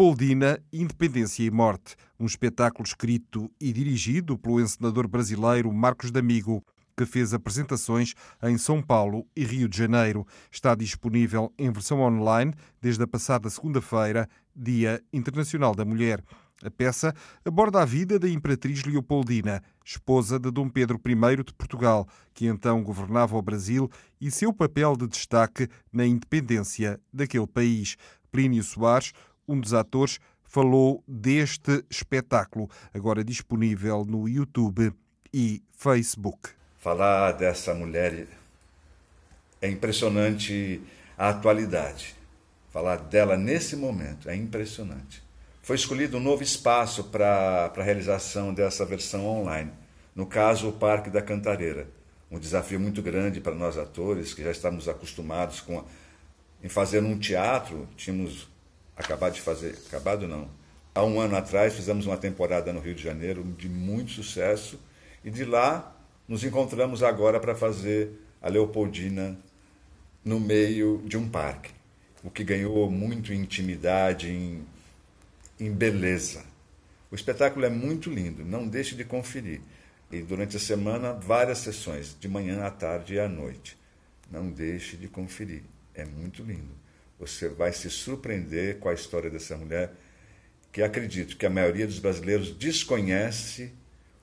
Leopoldina, Independência e Morte, um espetáculo escrito e dirigido pelo encenador brasileiro Marcos D'Amigo, que fez apresentações em São Paulo e Rio de Janeiro. Está disponível em versão online desde a passada segunda-feira, Dia Internacional da Mulher. A peça aborda a vida da Imperatriz Leopoldina, esposa de Dom Pedro I de Portugal, que então governava o Brasil, e seu papel de destaque na independência daquele país. Plínio Soares, um dos atores, falou deste espetáculo, agora disponível no YouTube e Facebook. Falar dessa mulher é impressionante a atualidade. Falar dela nesse momento é impressionante. Foi escolhido um novo espaço para a realização dessa versão online. No caso, o Parque da Cantareira. Um desafio muito grande para nós atores, que já estamos acostumados com, em fazer um teatro. Tínhamos acabado de fazer, acabado não. Há um ano atrás fizemos uma temporada no Rio de Janeiro de muito sucesso e de lá nos encontramos agora para fazer a Leopoldina no meio de um parque, o que ganhou muito intimidade, em, em beleza. O espetáculo é muito lindo, não deixe de conferir. E durante a semana, várias sessões, de manhã à tarde e à noite. Não deixe de conferir, é muito lindo. Você vai se surpreender com a história dessa mulher, que acredito que a maioria dos brasileiros desconhece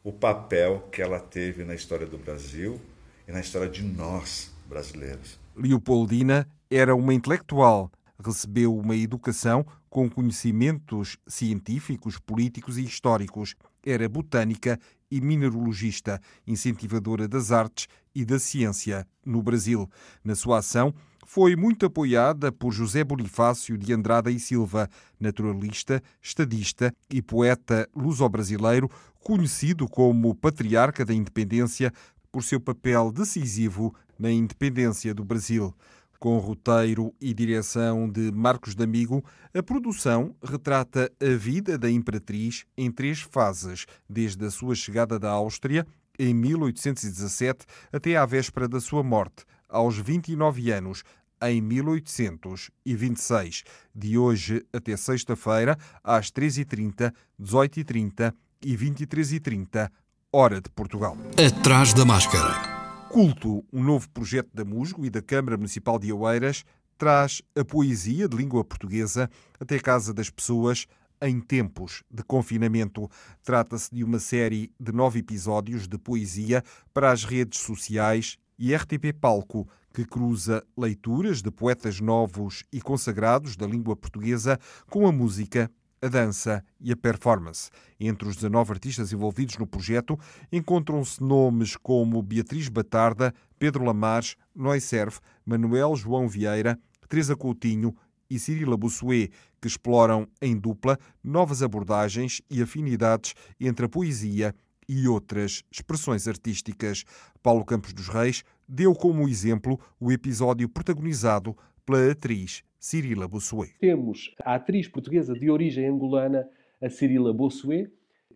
o papel que ela teve na história do Brasil e na história de nós brasileiros. Leopoldina era uma intelectual, recebeu uma educação com conhecimentos científicos, políticos e históricos. Era botânica e mineralogista, incentivadora das artes e da ciência no Brasil. Na sua ação, foi muito apoiada por José Bonifácio de Andrada e Silva, naturalista, estadista e poeta luso-brasileiro, conhecido como patriarca da independência por seu papel decisivo na independência do Brasil. Com roteiro e direção de Marcos D'Amigo, a produção retrata a vida da Imperatriz em três fases, desde a sua chegada da Áustria, em 1817, até à véspera da sua morte, aos 29 anos, em 1826. De hoje até sexta-feira, às 13h30, 18h30 e 23h30, hora de Portugal. Atrás da máscara. Culto, um novo projeto da Musgo e da Câmara Municipal de Oeiras, traz a poesia de língua portuguesa até a casa das pessoas em tempos de confinamento. Trata-se de uma série de nove episódios de poesia para as redes sociais e RTP Palco, que cruza leituras de poetas novos e consagrados da língua portuguesa com a música, a dança e a performance. Entre os 19 artistas envolvidos no projeto encontram-se nomes como Beatriz Batarda, Pedro Lamares, Noi Serve, Manuel João Vieira, Teresa Coutinho e Cirila Bussuet, que exploram em dupla novas abordagens e afinidades entre a poesia e outras expressões artísticas. Paulo Campos dos Reis deu como exemplo o episódio protagonizado pela atriz Cirila Bossuet. Temos a atriz portuguesa de origem angolana, a Cirila Bossuet,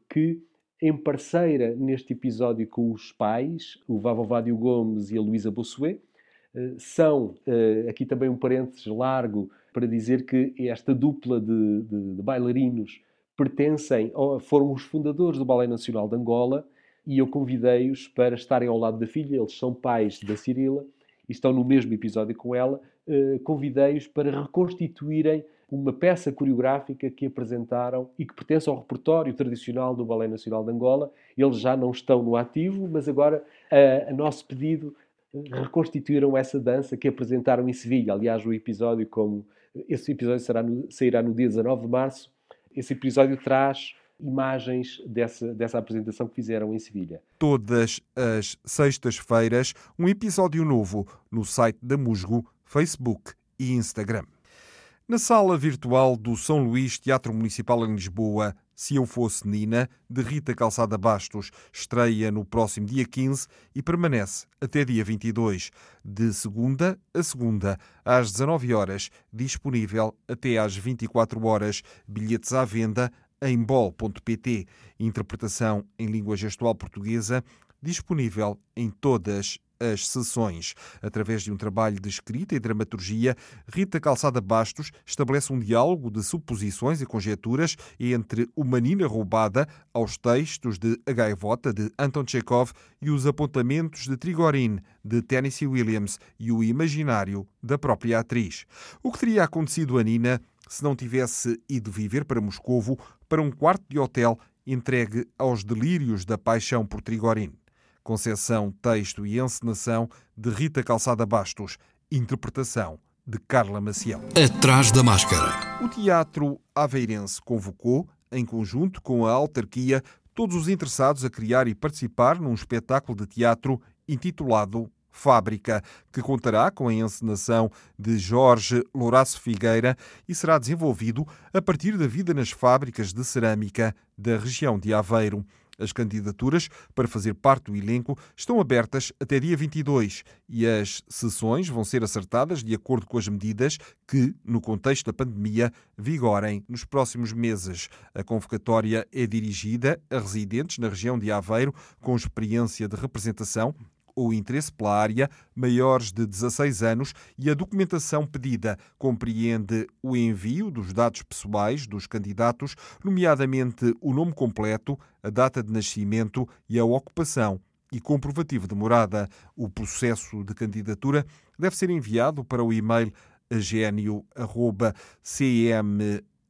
que em parceira neste episódio com os pais, o Vavovádio Gomes e a Luísa Bossuet, eh, são, eh, aqui também um parênteses largo para dizer que esta dupla de, de, de bailarinos pertencem, foram os fundadores do Ballet Nacional de Angola e eu convidei-os para estarem ao lado da filha, eles são pais da Cirila e estão no mesmo episódio com ela, uh, convidei-os para reconstituírem uma peça coreográfica que apresentaram e que pertence ao repertório tradicional do Ballet Nacional de Angola. Eles já não estão no ativo, mas agora, uh, a nosso pedido, reconstituíram essa dança que apresentaram em Sevilha. Aliás, o episódio, como esse episódio será no, sairá no dia 19 de março, esse episódio traz imagens dessa, dessa apresentação que fizeram em Sevilha. Todas as sextas-feiras, um episódio novo no site da Musgo, Facebook e Instagram. Na sala virtual do São Luís Teatro Municipal em Lisboa, Se Eu Fosse Nina, de Rita Calçada Bastos, estreia no próximo dia 15 e permanece até dia 22, de segunda a segunda, às 19 horas, disponível até às 24 horas, bilhetes à venda em bol.pt, interpretação em língua gestual portuguesa, disponível em todas as sessões. Através de um trabalho de escrita e dramaturgia, Rita Calçada Bastos estabelece um diálogo de suposições e conjecturas entre uma Nina roubada aos textos de A Gaivota, de Anton Chekhov, e os apontamentos de Trigorin, de Tennessee Williams, e o imaginário da própria atriz. O que teria acontecido a Nina se não tivesse ido viver para Moscovo para um quarto de hotel entregue aos delírios da paixão por Trigorin? Conceção, texto e encenação de Rita Calçada Bastos. Interpretação de Carla Maciel. Atrás da máscara. O Teatro Aveirense convocou, em conjunto com a autarquia, todos os interessados a criar e participar num espetáculo de teatro intitulado Fábrica, que contará com a encenação de Jorge Louraço Figueira e será desenvolvido a partir da vida nas fábricas de cerâmica da região de Aveiro. As candidaturas para fazer parte do elenco estão abertas até dia 22 e as sessões vão ser acertadas de acordo com as medidas que, no contexto da pandemia, vigorem nos próximos meses. A convocatória é dirigida a residentes na região de Aveiro com experiência de representação ou interesse pela área maiores de 16 anos e a documentação pedida compreende o envio dos dados pessoais dos candidatos, nomeadamente o nome completo, a data de nascimento e a ocupação e comprovativo de morada. O processo de candidatura deve ser enviado para o e-mail agênio.cm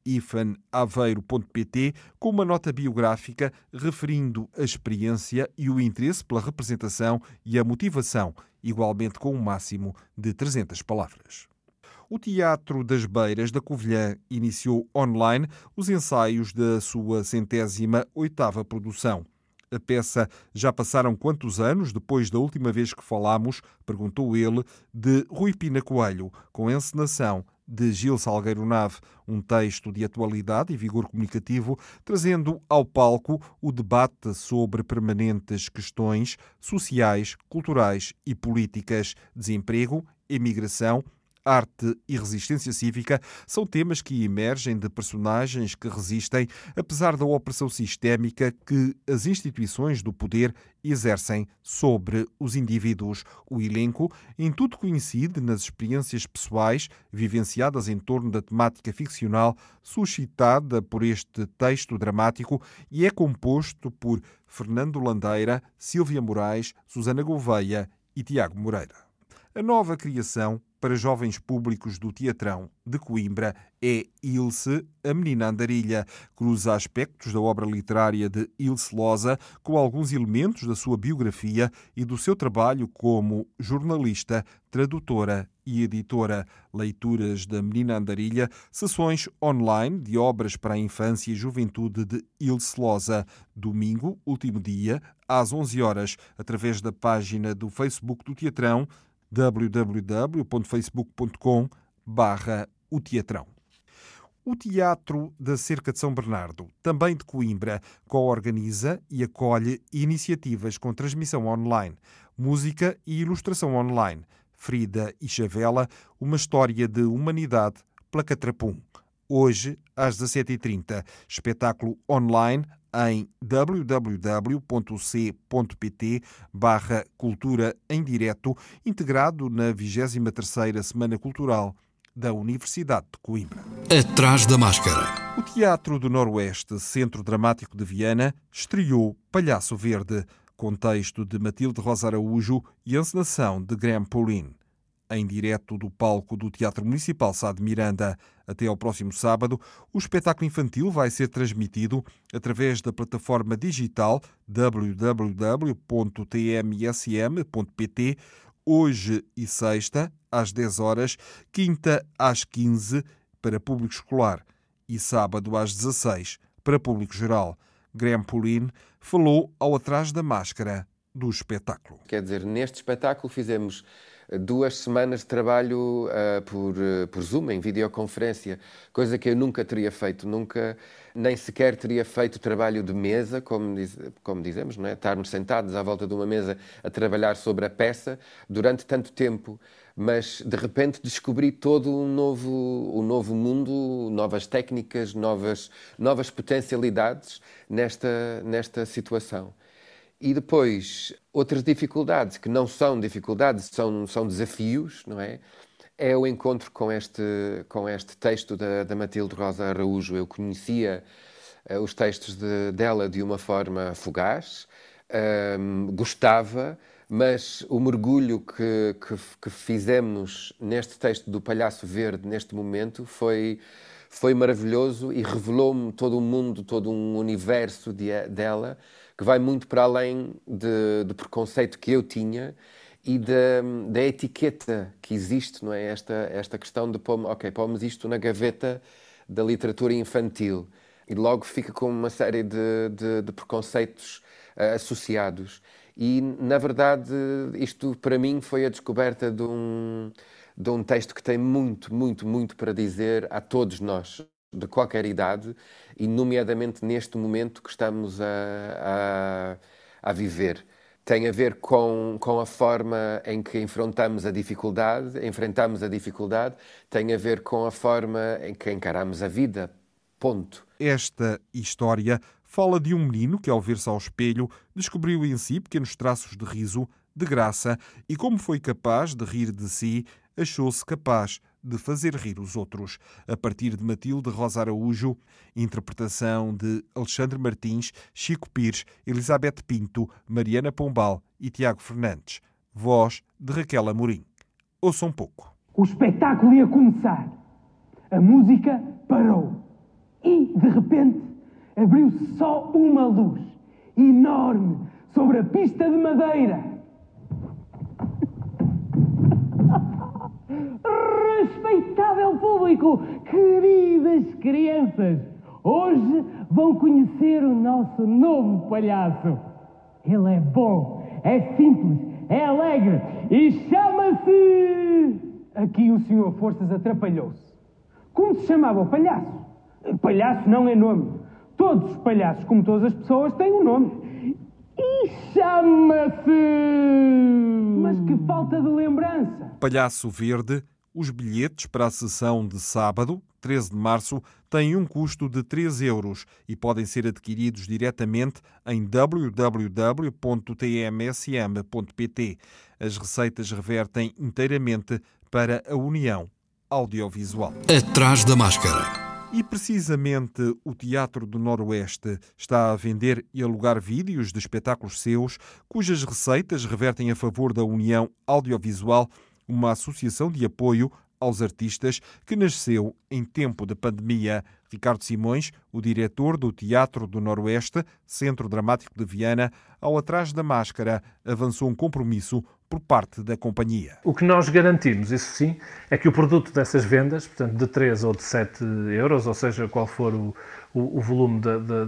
ifanaveiro.pt com uma nota biográfica referindo a experiência e o interesse pela representação e a motivação, igualmente com um máximo de 300 palavras. O Teatro das Beiras da Covilhã iniciou online os ensaios da sua centésima oitava produção. A peça Já passaram quantos anos depois da última vez que falámos? perguntou ele, de Rui Pina Coelho, com encenação de Gil Salgueiro Nave, um texto de atualidade e vigor comunicativo, trazendo ao palco o debate sobre permanentes questões sociais, culturais e políticas, desemprego, imigração, arte e resistência cívica são temas que emergem de personagens que resistem, apesar da opressão sistémica que as instituições do poder exercem sobre os indivíduos. O elenco, em tudo coincide nas experiências pessoais vivenciadas em torno da temática ficcional suscitada por este texto dramático e é composto por Fernando Landeira, Silvia Moraes, Susana Gouveia e Tiago Moreira. A nova criação para jovens públicos do Teatrão de Coimbra é Ilse, a Menina Andarilha. Cruza aspectos da obra literária de Ilse Loza com alguns elementos da sua biografia e do seu trabalho como jornalista, tradutora e editora. Leituras da Menina Andarilha, sessões online de obras para a infância e juventude de Ilse Loza. Domingo, último dia, às 11 horas, através da página do Facebook do Teatrão www.facebook.com barra o Teatrão. O Teatro da Cerca de São Bernardo, também de Coimbra, co-organiza e acolhe iniciativas com transmissão online, música e ilustração online. Frida e Chavela, uma história de humanidade pela Catrapum. Hoje, às 17h30, espetáculo online em www.c.pt barra cultura em direto, integrado na 23ª Semana Cultural da Universidade de Coimbra. Atrás da máscara. O Teatro do Noroeste, Centro Dramático de Viana, estreou Palhaço Verde, com texto de Matilde Rosa Araújo e encenação de Graham Pauline em direto do palco do Teatro Municipal Sá de Miranda. Até ao próximo sábado, o espetáculo infantil vai ser transmitido através da plataforma digital www.tmsm.pt, hoje e sexta, às 10 horas, quinta às 15 para público escolar e sábado às 16 para público geral. Graham Pulin falou ao Atrás da Máscara do espetáculo. Quer dizer, neste espetáculo fizemos duas semanas de trabalho uh, por, uh, por Zoom, em videoconferência, coisa que eu nunca teria feito, nunca, nem sequer teria feito trabalho de mesa, como, diz, como dizemos, não é? estarmos sentados à volta de uma mesa a trabalhar sobre a peça durante tanto tempo. Mas de repente descobri todo um novo, um novo mundo, novas técnicas, novas, novas potencialidades nesta, nesta situação. E depois, outras dificuldades, que não são dificuldades, são, são desafios, não é? É o encontro com este, com este texto da, da Matilde Rosa Araújo. Eu conhecia uh, os textos de, dela de uma forma fugaz, um, gostava, mas o mergulho que, que, que, fizemos neste texto do Palhaço Verde, neste momento, foi, foi maravilhoso e revelou-me todo um mundo, todo um universo de, dela que vai muito para além de, do preconceito que eu tinha e da, da, etiqueta que existe, não é? Esta, esta questão de pôr, ok, pomos isto na gaveta da literatura infantil e logo fica com uma série de, de, de preconceitos uh, associados. E, na verdade, isto para mim foi a descoberta de um, de um texto que tem muito, muito, muito para dizer a todos nós de qualquer idade, e nomeadamente neste momento que estamos a, a, a viver. Tem a ver com, com a forma em que enfrentamos a dificuldade, enfrentamos a dificuldade, tem a ver com a forma em que encaramos a vida. Ponto. Esta história fala de um menino que, ao ver-se ao espelho, descobriu em si pequenos traços de riso, de graça, e como foi capaz de rir de si, achou-se capaz de fazer rir os outros, a partir de Matilde Rosa Araújo, interpretação de Alexandre Martins, Chico Pires, Elizabeth Pinto, Mariana Pombal e Tiago Fernandes. Voz de Raquel Amorim. Ouçam um pouco. O espetáculo ia começar. A música parou. E, de repente, abriu-se só uma luz enorme sobre a pista de madeira. Respeitável público, queridas crianças, hoje vão conhecer o nosso novo palhaço. Ele é bom, é simples, é alegre e chama-se. Aqui o senhor Forças atrapalhou-se. Como se chamava o palhaço? Palhaço não é nome. Todos os palhaços, como todas as pessoas, têm um nome. E chama-se. Mas que falta de lembrança! Palhaço Verde os bilhetes para a sessão de sábado, 13 de março, têm um custo de 3 euros e podem ser adquiridos diretamente em www.tmsm.pt. As receitas revertem inteiramente para a União Audiovisual. Atrás da máscara. E precisamente o Teatro do Noroeste está a vender e alugar vídeos de espetáculos seus, cujas receitas revertem a favor da União Audiovisual uma associação de apoio aos artistas que nasceu em tempo de pandemia. Ricardo Simões, o diretor do Teatro do Noroeste, Centro Dramático de Viana, ao atrás da máscara, avançou um compromisso por parte da companhia. O que nós garantimos, isso sim, é que o produto dessas vendas, portanto de 3 ou de 7 euros, ou seja, qual for o, o, o volume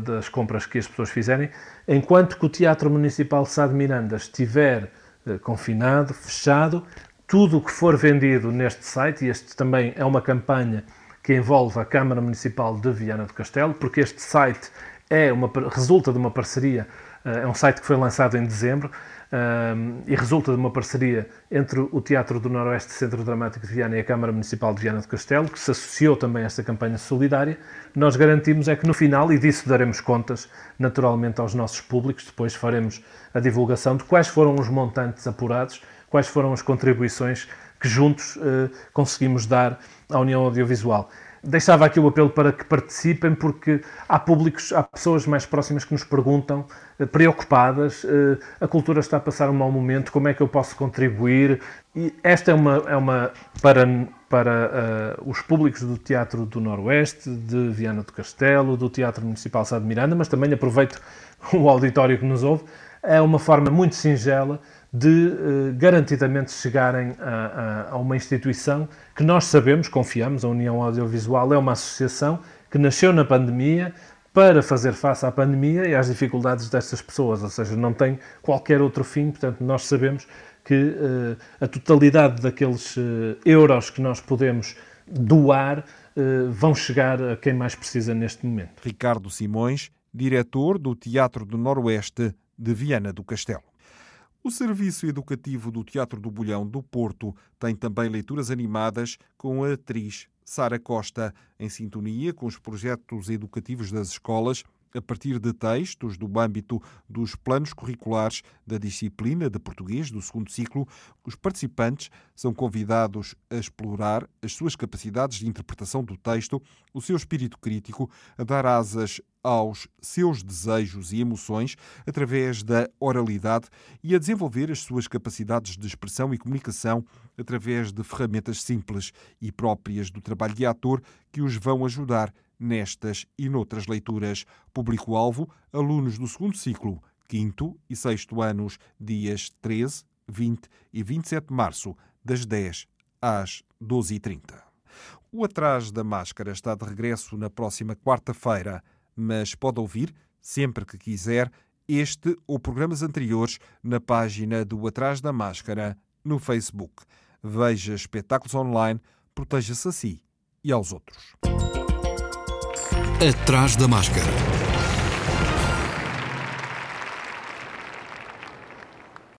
das compras que as pessoas fizerem, enquanto que o Teatro Municipal Sá de Miranda estiver eh, confinado, fechado, tudo o que for vendido neste site, e este também é uma campanha que envolve a Câmara Municipal de Viana do Castelo, porque este site é uma, resulta de uma parceria, eh, é um site que foi lançado em dezembro, eh, e resulta de uma parceria entre o Teatro do Noroeste Centro Dramático de Viana e a Câmara Municipal de Viana do Castelo, que se associou também a esta campanha solidária. Nós garantimos é que no final, e disso daremos contas naturalmente aos nossos públicos, depois faremos a divulgação de quais foram os montantes apurados quais foram as contribuições que juntos eh, conseguimos dar à União Audiovisual. Deixava aqui o apelo para que participem, porque há públicos, há pessoas mais próximas que nos perguntam, eh, preocupadas, eh, a cultura está a passar um mau momento, como é que eu posso contribuir? E esta é uma, é uma para, para uh, os públicos do Teatro do Noroeste, de Viana do Castelo, do Teatro Municipal Sá de Miranda, mas também aproveito o auditório que nos ouve, é uma forma muito singela de uh, garantidamente chegarem a, a, a, uma instituição que nós sabemos, confiamos, a União Audiovisual é uma associação que nasceu na pandemia, para fazer face à pandemia e às dificuldades destas pessoas, ou seja, não tem qualquer outro fim, portanto, nós sabemos que uh, a totalidade daqueles uh, euros que nós podemos doar vão chegar a quem mais precisa neste momento. Ricardo Simões, diretor do Teatro do Noroeste de Viana do Castelo. O Serviço Educativo do Teatro do Bolhão do Porto tem também leituras animadas com a atriz Sara Costa, em sintonia com os projetos educativos das escolas, a partir de textos do âmbito dos planos curriculares da disciplina de português do segundo ciclo, os participantes são convidados a explorar as suas capacidades de interpretação do texto, o seu espírito crítico, a dar asas aos seus desejos e emoções através da oralidade e a desenvolver as suas capacidades de expressão e comunicação através de ferramentas simples e próprias do trabalho de ator que os vão ajudar nestas e noutras leituras. Público-alvo: alunos do segundo ciclo, quinto e sexto anos, dias 13, 20 e 27 de março, das 10 às 12h30. O Atrás da Máscara está de regresso na próxima quarta-feira, mas pode ouvir, sempre que quiser, este ou programas anteriores na página do Atrás da Máscara no Facebook. Veja espetáculos online, proteja-se a si e aos outros. Atrás da Máscara.